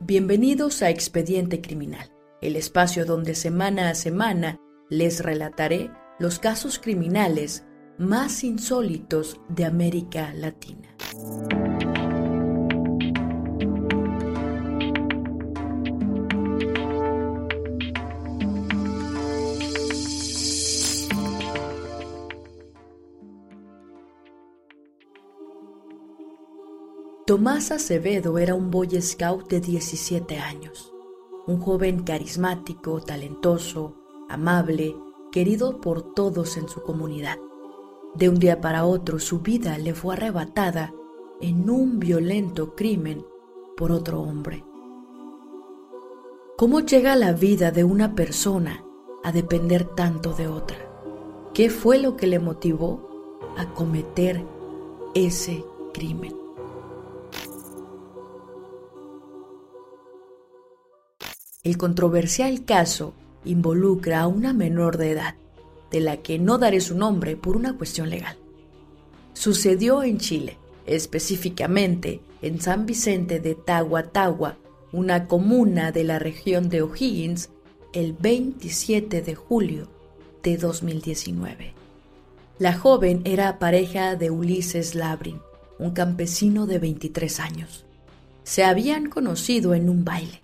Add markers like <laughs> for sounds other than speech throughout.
Bienvenidos a Expediente Criminal, el espacio donde semana a semana les relataré los casos criminales más insólitos de América Latina. Tomás Acevedo era un boy scout de 17 años, un joven carismático, talentoso, amable, querido por todos en su comunidad. De un día para otro su vida le fue arrebatada en un violento crimen por otro hombre. ¿Cómo llega la vida de una persona a depender tanto de otra? ¿Qué fue lo que le motivó a cometer ese crimen? El controversial caso involucra a una menor de edad, de la que no daré su nombre por una cuestión legal. Sucedió en Chile, específicamente en San Vicente de Tahuatahua, una comuna de la región de O'Higgins, el 27 de julio de 2019. La joven era pareja de Ulises Labrin, un campesino de 23 años. Se habían conocido en un baile.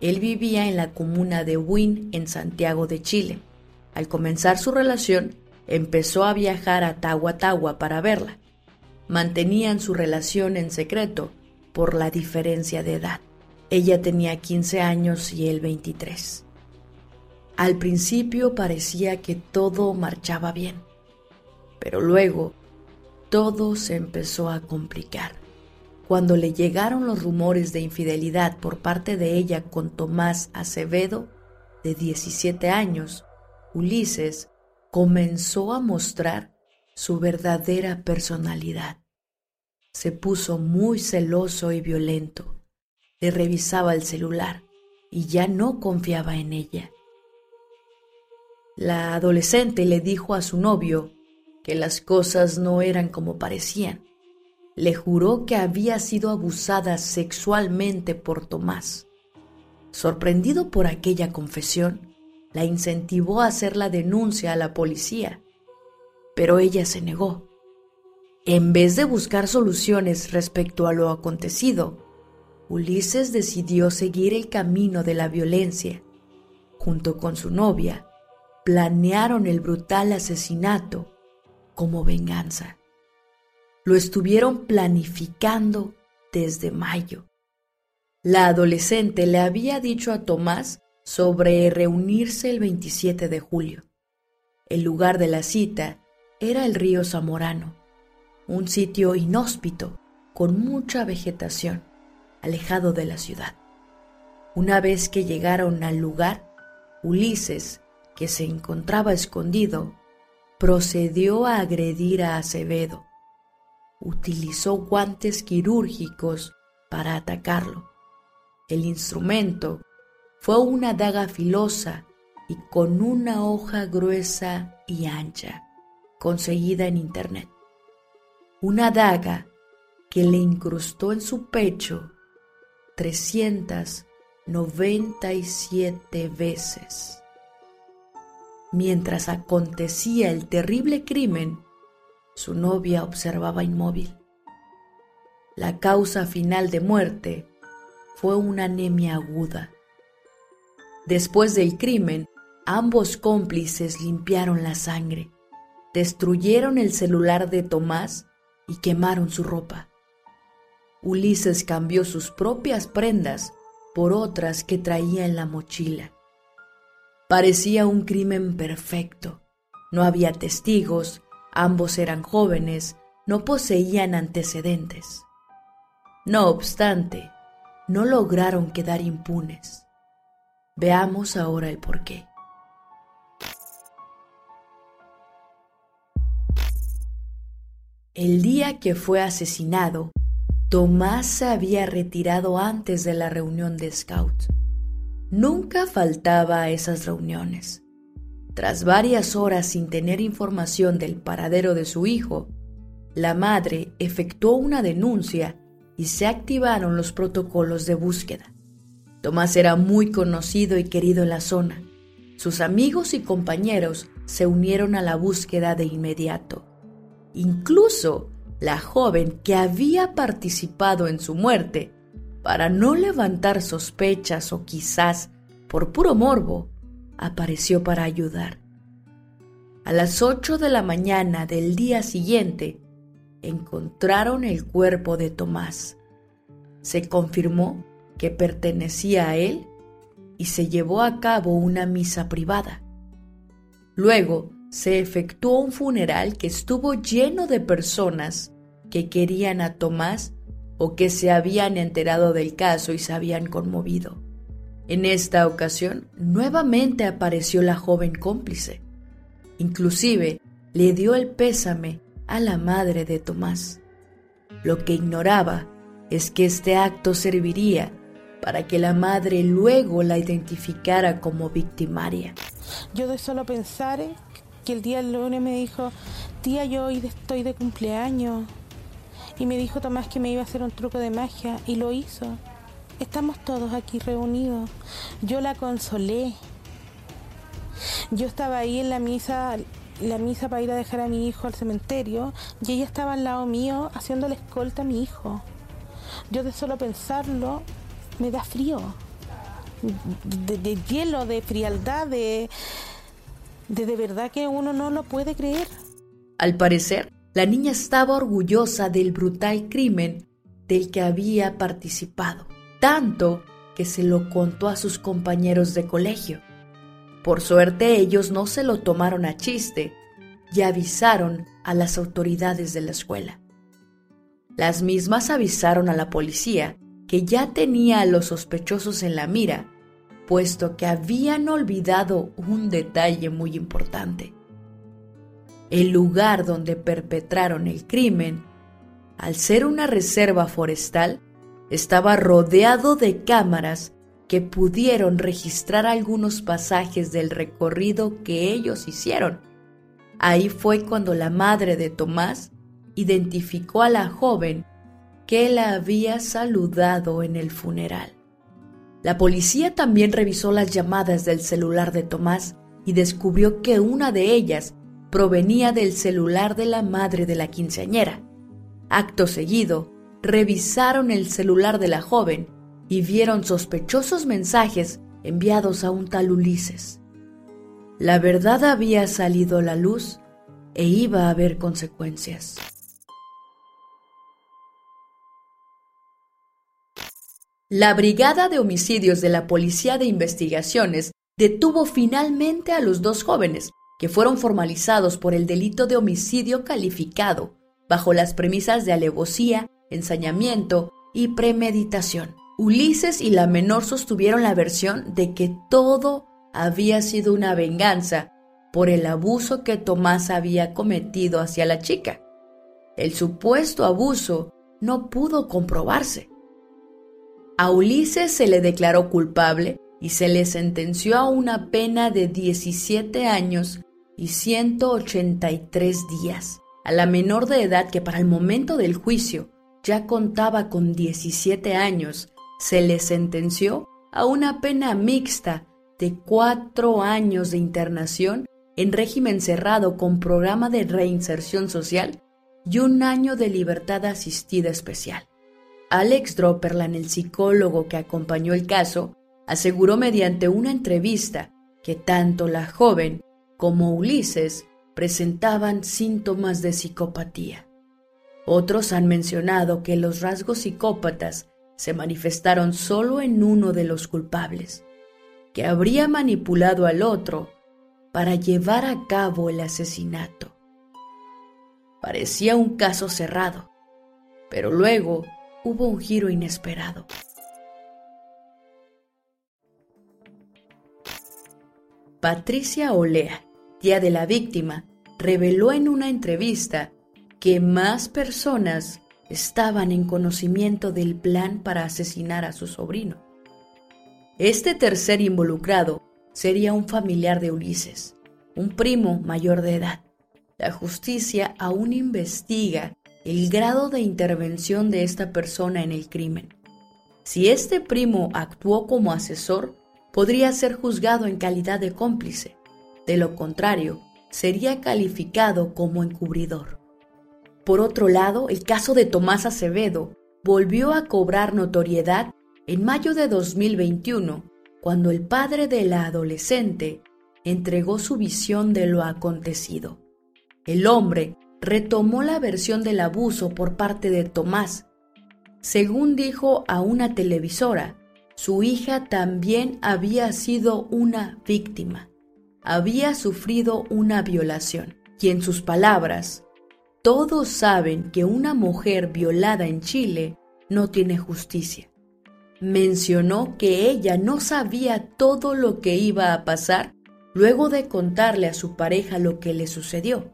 Él vivía en la comuna de Huin, en Santiago de Chile. Al comenzar su relación, empezó a viajar a Tahuatahua para verla. Mantenían su relación en secreto por la diferencia de edad. Ella tenía 15 años y él 23. Al principio parecía que todo marchaba bien, pero luego todo se empezó a complicar. Cuando le llegaron los rumores de infidelidad por parte de ella con Tomás Acevedo, de 17 años, Ulises comenzó a mostrar su verdadera personalidad. Se puso muy celoso y violento. Le revisaba el celular y ya no confiaba en ella. La adolescente le dijo a su novio que las cosas no eran como parecían le juró que había sido abusada sexualmente por Tomás. Sorprendido por aquella confesión, la incentivó a hacer la denuncia a la policía, pero ella se negó. En vez de buscar soluciones respecto a lo acontecido, Ulises decidió seguir el camino de la violencia. Junto con su novia, planearon el brutal asesinato como venganza. Lo estuvieron planificando desde mayo. La adolescente le había dicho a Tomás sobre reunirse el 27 de julio. El lugar de la cita era el río Zamorano, un sitio inhóspito con mucha vegetación, alejado de la ciudad. Una vez que llegaron al lugar, Ulises, que se encontraba escondido, procedió a agredir a Acevedo, utilizó guantes quirúrgicos para atacarlo. El instrumento fue una daga filosa y con una hoja gruesa y ancha, conseguida en internet. Una daga que le incrustó en su pecho 397 veces. Mientras acontecía el terrible crimen, su novia observaba inmóvil. La causa final de muerte fue una anemia aguda. Después del crimen, ambos cómplices limpiaron la sangre, destruyeron el celular de Tomás y quemaron su ropa. Ulises cambió sus propias prendas por otras que traía en la mochila. Parecía un crimen perfecto. No había testigos, Ambos eran jóvenes, no poseían antecedentes. No obstante, no lograron quedar impunes. Veamos ahora el porqué. El día que fue asesinado, Tomás se había retirado antes de la reunión de Scouts. Nunca faltaba a esas reuniones. Tras varias horas sin tener información del paradero de su hijo, la madre efectuó una denuncia y se activaron los protocolos de búsqueda. Tomás era muy conocido y querido en la zona. Sus amigos y compañeros se unieron a la búsqueda de inmediato. Incluso la joven que había participado en su muerte, para no levantar sospechas o quizás por puro morbo, apareció para ayudar. A las ocho de la mañana del día siguiente, encontraron el cuerpo de Tomás. Se confirmó que pertenecía a él y se llevó a cabo una misa privada. Luego se efectuó un funeral que estuvo lleno de personas que querían a Tomás o que se habían enterado del caso y se habían conmovido. En esta ocasión, nuevamente apareció la joven cómplice. Inclusive, le dio el pésame a la madre de Tomás. Lo que ignoraba es que este acto serviría para que la madre luego la identificara como victimaria. Yo de solo pensar que el día del lunes me dijo, tía, yo hoy estoy de cumpleaños. Y me dijo Tomás que me iba a hacer un truco de magia y lo hizo. Estamos todos aquí reunidos. Yo la consolé. Yo estaba ahí en la misa, la misa para ir a dejar a mi hijo al cementerio y ella estaba al lado mío haciéndole escolta a mi hijo. Yo de solo pensarlo me da frío. De, hielo, de frialdad, de de verdad que uno no lo puede creer. Al parecer, la niña estaba orgullosa del brutal crimen del que había participado, tanto que se lo contó a sus compañeros de colegio. Por suerte ellos no se lo tomaron a chiste y avisaron a las autoridades de la escuela. Las mismas avisaron a la policía que ya tenía a los sospechosos en la mira, puesto que habían olvidado un detalle muy importante. El lugar donde perpetraron el crimen, al ser una reserva forestal, estaba rodeado de cámaras que pudieron registrar algunos pasajes del recorrido que ellos hicieron. Ahí fue cuando la madre de Tomás identificó a la joven que la había saludado en el funeral. La policía también revisó las llamadas del celular de Tomás y descubrió que una de ellas provenía del celular de la madre de la quinceañera. Acto seguido, revisaron el celular de la joven y vieron sospechosos mensajes enviados a un tal Ulises. La verdad había salido a la luz e iba a haber consecuencias. La Brigada de Homicidios de la Policía de Investigaciones detuvo finalmente a los dos jóvenes que fueron formalizados por el delito de homicidio calificado, bajo las premisas de alevosía, ensañamiento y premeditación. Ulises y la menor sostuvieron la versión de que todo había sido una venganza por el abuso que Tomás había cometido hacia la chica. El supuesto abuso no pudo comprobarse. A Ulises se le declaró culpable y se le sentenció a una pena de 17 años y 183 días. A la menor de edad que para el momento del juicio ya contaba con 17 años, se le sentenció a una pena mixta de cuatro años de internación en régimen cerrado con programa de reinserción social y un año de libertad asistida especial. Alex Dropperland, el psicólogo que acompañó el caso, aseguró mediante una entrevista que tanto la joven como Ulises presentaban síntomas de psicopatía. Otros han mencionado que los rasgos psicópatas se manifestaron solo en uno de los culpables, que habría manipulado al otro para llevar a cabo el asesinato. Parecía un caso cerrado, pero luego hubo un giro inesperado. Patricia Olea, tía de la víctima, reveló en una entrevista que más personas estaban en conocimiento del plan para asesinar a su sobrino. Este tercer involucrado sería un familiar de Ulises, un primo mayor de edad. La justicia aún investiga el grado de intervención de esta persona en el crimen. Si este primo actuó como asesor, podría ser juzgado en calidad de cómplice. De lo contrario, sería calificado como encubridor. Por otro lado, el caso de Tomás Acevedo volvió a cobrar notoriedad en mayo de 2021, cuando el padre de la adolescente entregó su visión de lo acontecido. El hombre retomó la versión del abuso por parte de Tomás. Según dijo a una televisora, su hija también había sido una víctima, había sufrido una violación. Y en sus palabras, todos saben que una mujer violada en Chile no tiene justicia. Mencionó que ella no sabía todo lo que iba a pasar luego de contarle a su pareja lo que le sucedió.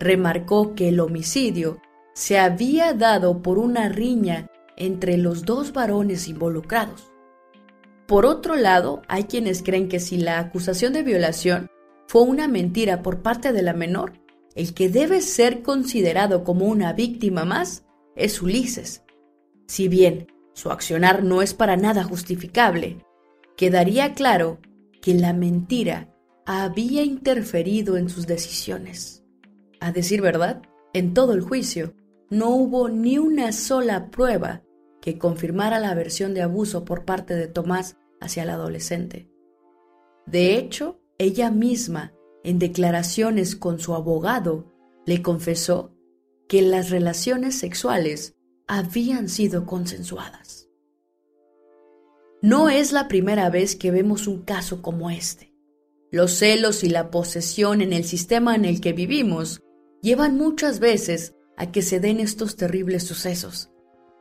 Remarcó que el homicidio se había dado por una riña entre los dos varones involucrados. Por otro lado, hay quienes creen que si la acusación de violación fue una mentira por parte de la menor, el que debe ser considerado como una víctima más es Ulises. Si bien su accionar no es para nada justificable, quedaría claro que la mentira había interferido en sus decisiones. A decir verdad, en todo el juicio no hubo ni una sola prueba que confirmara la versión de abuso por parte de Tomás hacia el adolescente. De hecho, ella misma, en declaraciones con su abogado, le confesó que las relaciones sexuales habían sido consensuadas. No es la primera vez que vemos un caso como este. Los celos y la posesión en el sistema en el que vivimos llevan muchas veces a que se den estos terribles sucesos,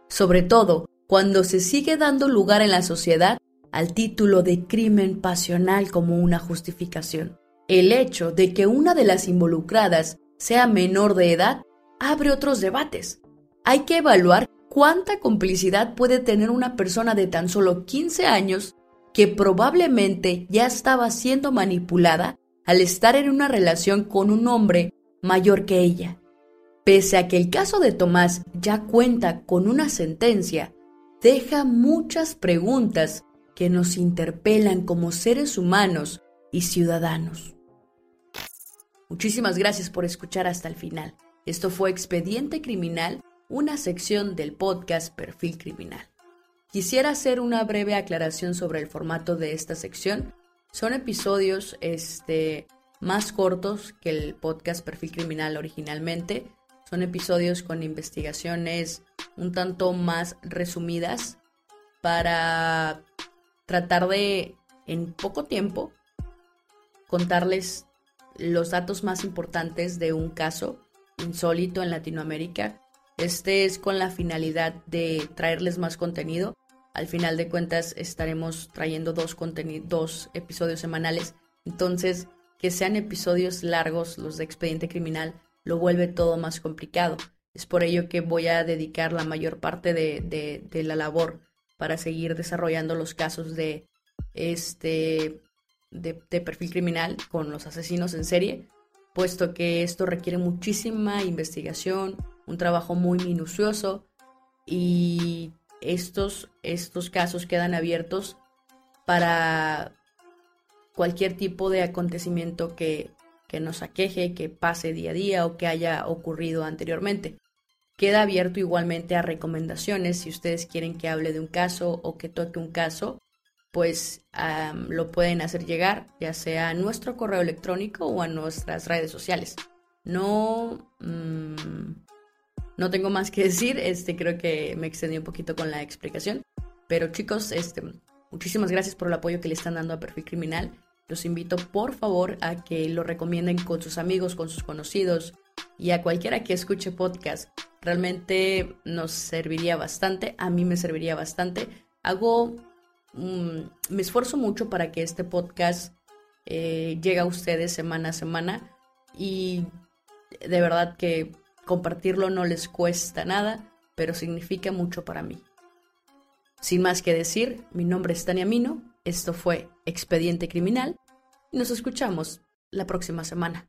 sobre todo cuando se sigue dando lugar en la sociedad al título de crimen pasional como una justificación. El hecho de que una de las involucradas sea menor de edad abre otros debates. Hay que evaluar cuánta complicidad puede tener una persona de tan solo 15 años que probablemente ya estaba siendo manipulada al estar en una relación con un hombre mayor que ella. Pese a que el caso de Tomás ya cuenta con una sentencia, deja muchas preguntas que nos interpelan como seres humanos y ciudadanos. Muchísimas gracias por escuchar hasta el final. Esto fue Expediente Criminal, una sección del podcast Perfil Criminal. Quisiera hacer una breve aclaración sobre el formato de esta sección. Son episodios este, más cortos que el podcast Perfil Criminal originalmente. Son episodios con investigaciones un tanto más resumidas para tratar de, en poco tiempo, contarles los datos más importantes de un caso insólito en Latinoamérica este es con la finalidad de traerles más contenido. Al final de cuentas estaremos trayendo dos, dos episodios semanales. Entonces, que sean episodios largos, los de expediente criminal, lo vuelve todo más complicado. Es por ello que voy a dedicar la mayor parte de, de la labor para seguir desarrollando los casos de este de, perfil criminal con los asesinos en serie, puesto que esto requiere muchísima investigación, un trabajo muy minucioso y estos, estos casos quedan abiertos para cualquier tipo de acontecimiento que, que nos aqueje, que pase día a día o que haya ocurrido anteriormente. Queda abierto igualmente a recomendaciones si ustedes quieren que hable de un caso o que toque un caso, pues lo pueden hacer llegar ya sea a nuestro correo electrónico o a nuestras redes sociales. No, mm, no tengo más que <laughs> decir, este, creo que me extendí un poquito con la explicación. Pero chicos, este, muchísimas gracias por el apoyo que le están dando a Perfil Criminal. Los invito por favor a que lo recomienden con sus amigos, con sus conocidos y a cualquiera que escuche podcast. Realmente nos serviría bastante, a mí me serviría bastante. Hago, mm, me esfuerzo mucho para que este podcast eh, llegue a ustedes semana a semana y de verdad que Compartirlo no les cuesta nada, pero significa mucho para mí. Sin más que decir, mi nombre es Tania Mino, esto fue Expediente Criminal y nos escuchamos la próxima semana.